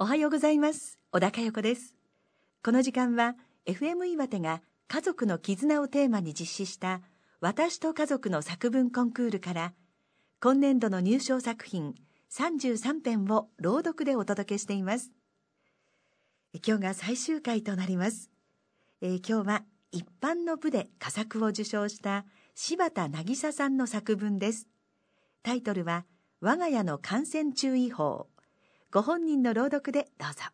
おはようございます。小高横です。この時間は FM 岩手が家族の絆をテーマに実施した私と家族の作文コンクールから今年度の入賞作品33編を朗読でお届けしています。今日が最終回となります、えー、今日は一般の部で佳作を受賞した柴田渚さんの作文です。タイトルは我が家の感染注意報。ご本人の朗読でどうぞ。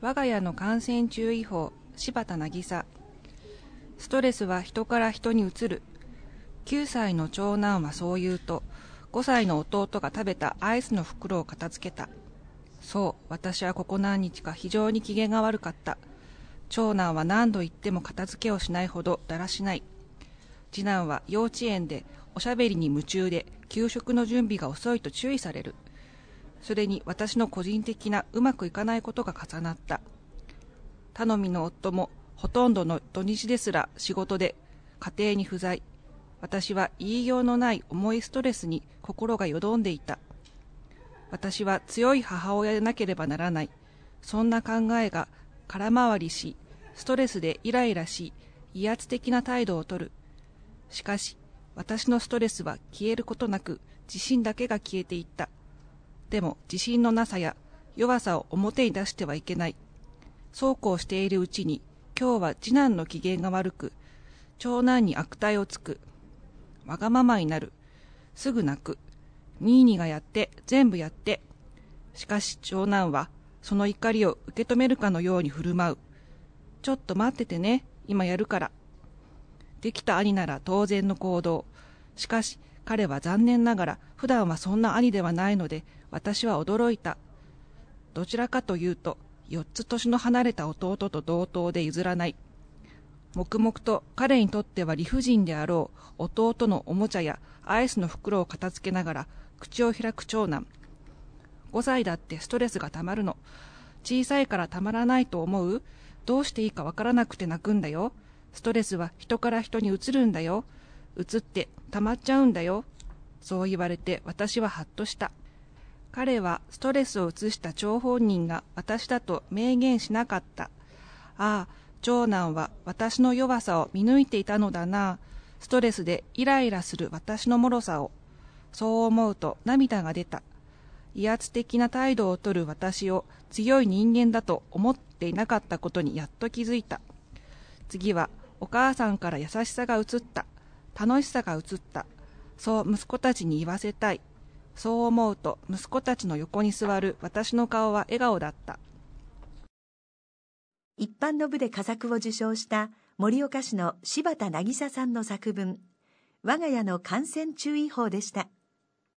我が家の感染注意報柴田渚。ストレスは人から人に移る。9歳の長男はそう言うと5歳の弟が食べたアイスの袋を片付けた。そう私はここ何日か非常に機嫌が悪かった。長男は何度言っても片付けをしないほどだらしない。次男は幼稚園でおしゃべりに夢中で給食の準備が遅いと注意される。それに私の個人的なうまくいかないことが重なった。頼みの夫もほとんどの土日ですら仕事で家庭に不在。私は言いようのない重いストレスに心がよどんでいた。私は強い母親でなければならない。そんな考えが空回りしストレスでイライラし威圧的な態度をとる。しかし私のストレスは消えることなく自信だけが消えていった。でも自信のなさや弱さを表に出してはいけない。そうこうしているうちに、今日は次男の機嫌が悪く、長男に悪態をつく。わがままになる。すぐ泣く。ニーニがやって、全部やって。しかし長男は、その怒りを受け止めるかのように振る舞う。ちょっと待っててね、今やるから。できた兄なら当然の行動。しかし、彼は残念ながら普段はそんな兄ではないので私は驚いた。どちらかというと4つ年の離れた弟と同等で譲らない。黙々と彼にとっては理不尽であろう弟のおもちゃやアイスの袋を片付けながら口を開く長男。5歳だってストレスがたまるの。小さいからたまらないと思う？どうしていいかわからなくて泣くんだよ。ストレスは人から人に移るんだよ。移って溜まっちゃうんだよ。そう言われて私はハッとした。彼はストレスを移した張本人が私だと明言しなかった。ああ、長男は私の弱さを見抜いていたのだな。ストレスでイライラする私の脆さを。そう思うと涙が出た。威圧的な態度をとる私を強い人間だと思っていなかったことにやっと気づいた。次はお母さんから優しさが移った。楽しさが移った。そう息子たちに言わせたい。そう思うと息子たちの横に座る私の顔は笑顔だった。一般の部で佳作を受賞した盛岡市の柴田渚さんの作文、我が家の感染注意報でした。